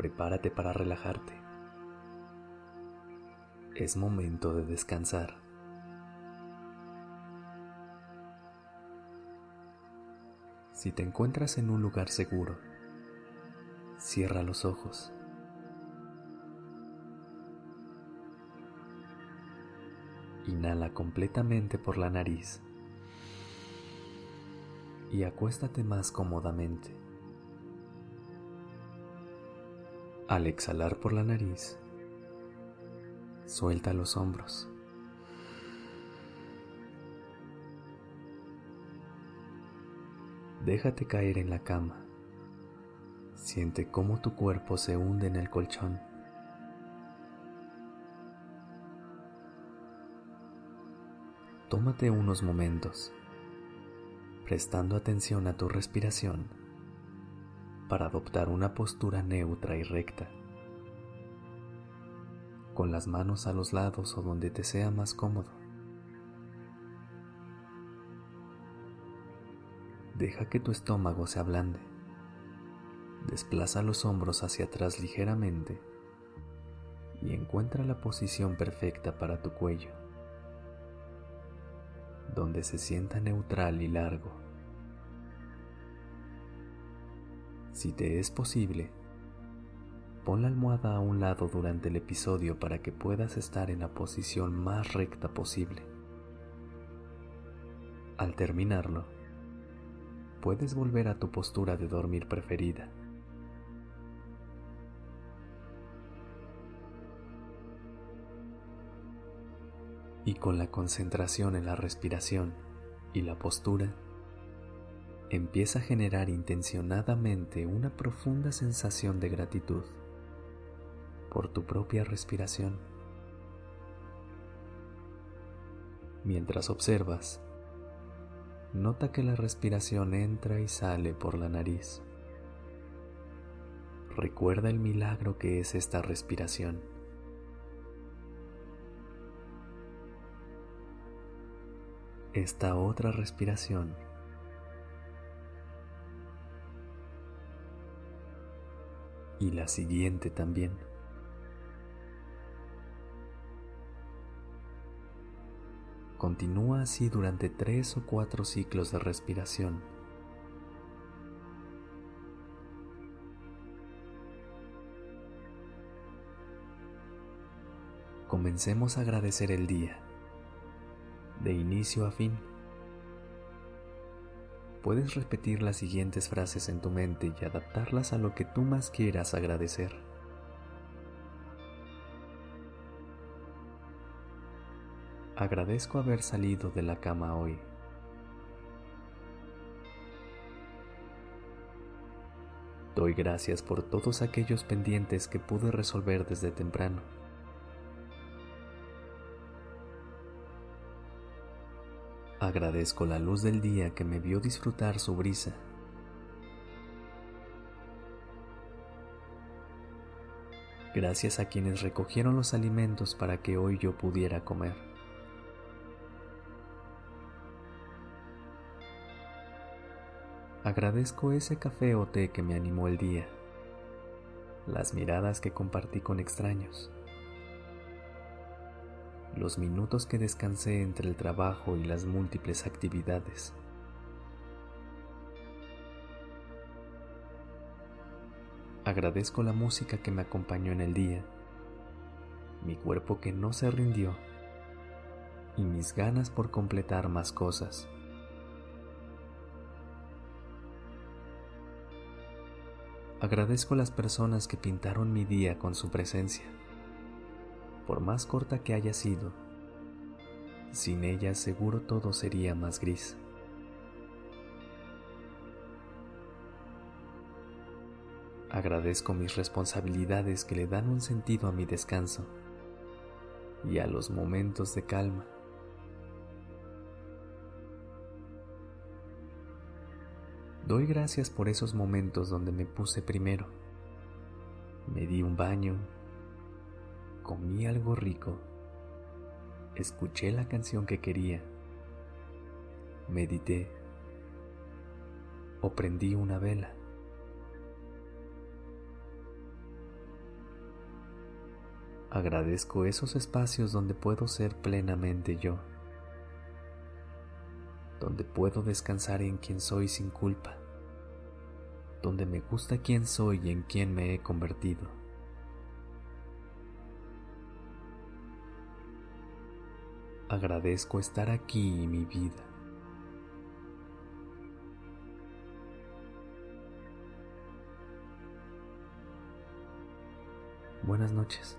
Prepárate para relajarte. Es momento de descansar. Si te encuentras en un lugar seguro, cierra los ojos. Inhala completamente por la nariz y acuéstate más cómodamente. Al exhalar por la nariz, suelta los hombros. Déjate caer en la cama. Siente cómo tu cuerpo se hunde en el colchón. Tómate unos momentos, prestando atención a tu respiración, para adoptar una postura neutra y recta, con las manos a los lados o donde te sea más cómodo. Deja que tu estómago se ablande. Desplaza los hombros hacia atrás ligeramente y encuentra la posición perfecta para tu cuello, donde se sienta neutral y largo. Si te es posible, pon la almohada a un lado durante el episodio para que puedas estar en la posición más recta posible. Al terminarlo, puedes volver a tu postura de dormir preferida. Y con la concentración en la respiración y la postura, empieza a generar intencionadamente una profunda sensación de gratitud por tu propia respiración. Mientras observas, nota que la respiración entra y sale por la nariz. Recuerda el milagro que es esta respiración. Esta otra respiración y la siguiente también. Continúa así durante tres o cuatro ciclos de respiración. Comencemos a agradecer el día, de inicio a fin. Puedes repetir las siguientes frases en tu mente y adaptarlas a lo que tú más quieras agradecer. Agradezco haber salido de la cama hoy. Doy gracias por todos aquellos pendientes que pude resolver desde temprano. Agradezco la luz del día que me vio disfrutar su brisa. Gracias a quienes recogieron los alimentos para que hoy yo pudiera comer. Agradezco ese café o té que me animó el día, las miradas que compartí con extraños, los minutos que descansé entre el trabajo y las múltiples actividades. Agradezco la música que me acompañó en el día, mi cuerpo que no se rindió y mis ganas por completar más cosas. Agradezco las personas que pintaron mi día con su presencia, por más corta que haya sido. Sin ellas seguro todo sería más gris. Agradezco mis responsabilidades que le dan un sentido a mi descanso y a los momentos de calma. Doy gracias por esos momentos donde me puse primero. Me di un baño, comí algo rico, escuché la canción que quería, medité. O prendí una vela. Agradezco esos espacios donde puedo ser plenamente yo, donde puedo descansar en quien soy sin culpa, donde me gusta quién soy y en quién me he convertido. Agradezco estar aquí mi vida. Buenas noches.